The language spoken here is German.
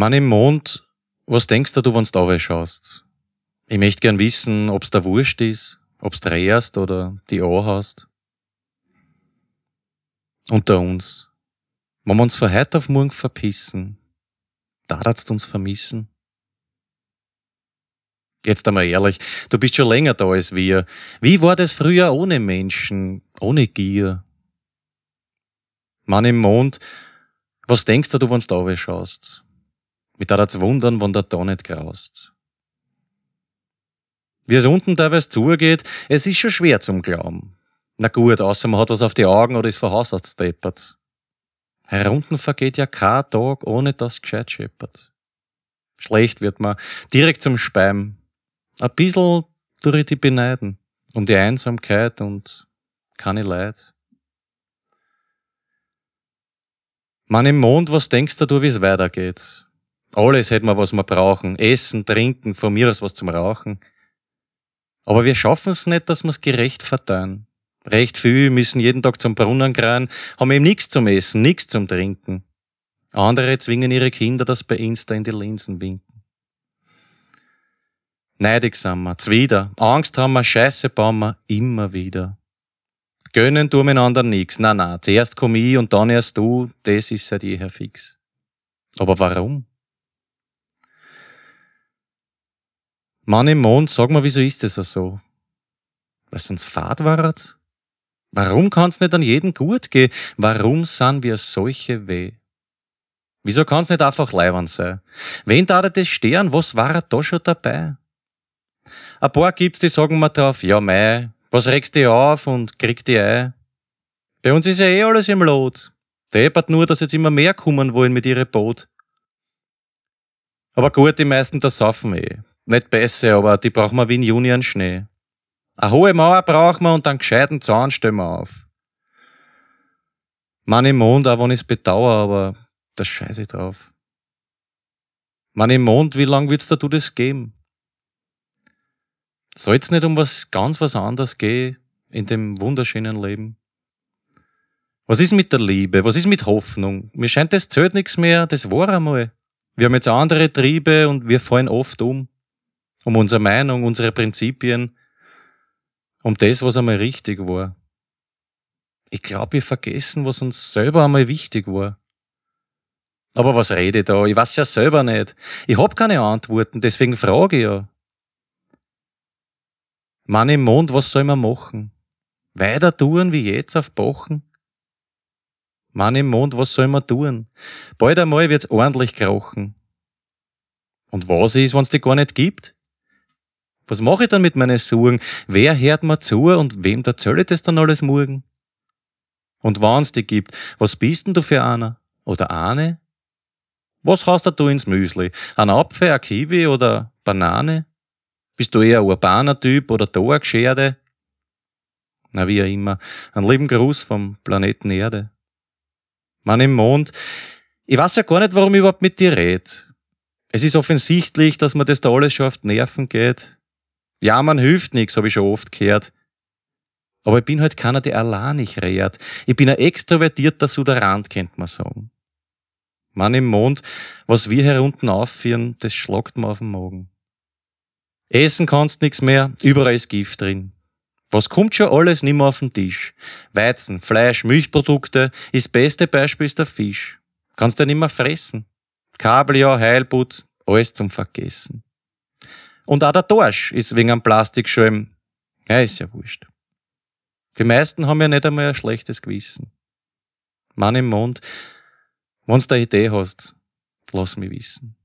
Mann im Mond, was denkst du, wenn du schaust? Ich möchte gern wissen, ob's da wurscht ist, ob's drehst oder die Ohr hast. Unter uns. Wenn wir uns von heute auf morgen verpissen, darfst du uns vermissen? Jetzt einmal ehrlich, du bist schon länger da als wir. Wie war das früher ohne Menschen, ohne Gier? Mann im Mond, was denkst du, wenn du da schaust? Mit da wundern, wann der da nicht graust. Wie es unten teilweise zugeht, es ist schon schwer zum Glauben. Na gut, außer man hat was auf die Augen oder ist vor Haus deppert. Herunten vergeht ja kein Tag, ohne dass gescheit scheppert. Schlecht wird man, direkt zum Speim. Ein bissl durch die beneiden, um die Einsamkeit und keine Leid. Man im Mond, was denkst du, wie es weitergeht? Alles hätten wir, was wir brauchen. Essen, trinken, von mir aus was zum Rauchen. Aber wir schaffen es nicht, dass wir es gerecht verteilen. Recht viel müssen jeden Tag zum Brunnen kreien, haben eben nichts zum Essen, nichts zum Trinken. Andere zwingen ihre Kinder, dass bei Insta in die Linsen winken. Neidig sind wir, zwider, Angst haben wir, Scheiße bauen wir immer wieder. Gönnen tun wir einander nix. Na, na, zuerst komm ich und dann erst du, das ist seit jeher fix. Aber warum? Mann im Mond, sag mal, wieso ist das so? Weil uns Fahrt waret? Warum kann's nicht an jeden gut gehen? Warum sind wir solche weh? Wieso kann's nicht einfach leibern sein? Wen da das stehen? Was war da schon dabei? Ein paar gibt's, die sagen mir drauf, ja mei, was regst du auf und krieg die ein? Bei uns ist ja eh alles im Lot. Deppert nur, dass jetzt immer mehr kommen wollen mit ihre Boot. Aber gut, die meisten das saufen eh. Nicht besser, aber die brauchen wir wie in Juni an Schnee. Eine hohe Mauer brauchen wir und einen gescheiten Zaun stellen wir auf. Mann im Mond, auch wenn ich's bedauere, aber da scheiße ich drauf. Mann im Mond, wie lang würdest du das geben? Soll's nicht um was ganz was anderes gehen in dem wunderschönen Leben? Was ist mit der Liebe? Was ist mit Hoffnung? Mir scheint, das zählt nichts mehr, das war einmal. Wir haben jetzt andere Triebe und wir fallen oft um um unsere Meinung, unsere Prinzipien, um das, was einmal richtig war. Ich glaube, wir vergessen, was uns selber einmal wichtig war. Aber was rede ich da? Ich weiß ja selber nicht. Ich hab keine Antworten, deswegen frage ich ja. Mann im Mond, was soll man machen? Weiter tun wie jetzt auf Bochen? Mann im Mond, was soll man tun? Bald einmal wird's ordentlich krochen. Und was ist, wenn's die gar nicht gibt? Was mache ich dann mit meinen Sorgen? Wer hört mir zu und wem erzähle ich das dann alles morgen? Und wenn's die gibt, was bist denn du für einer? Oder eine? Was hast du ins Müsli? Ein Apfel, ein Kiwi oder Banane? Bist du eher ein urbaner Typ oder da eine Gescherde? Na, wie auch immer. Ein lieben Gruß vom Planeten Erde. Mann im Mond. Ich weiß ja gar nicht, warum ich überhaupt mit dir red. Es ist offensichtlich, dass mir das da alles schon auf die Nerven geht. Ja, man hilft nichts, habe ich schon oft gehört. Aber ich bin halt keiner, der allein nicht redet. Ich bin ein extrovertierter Suderant, könnte man sagen. Mann im Mond, was wir hier unten aufführen, das schlagt mir auf den Magen. Essen kannst nix mehr, überall ist Gift drin. Was kommt schon alles nimmer auf den Tisch? Weizen, Fleisch, Milchprodukte, ist beste Beispiel ist der Fisch. Kannst du nimmer fressen. Kabeljau, Heilbutt, alles zum Vergessen. Und auch der Dorsch ist wegen einem Plastikschirm. Ja, ist ja wurscht. Die meisten haben ja nicht einmal ein schlechtes Gewissen. Mann im Mond, wenn's da Idee hast, lass mich wissen.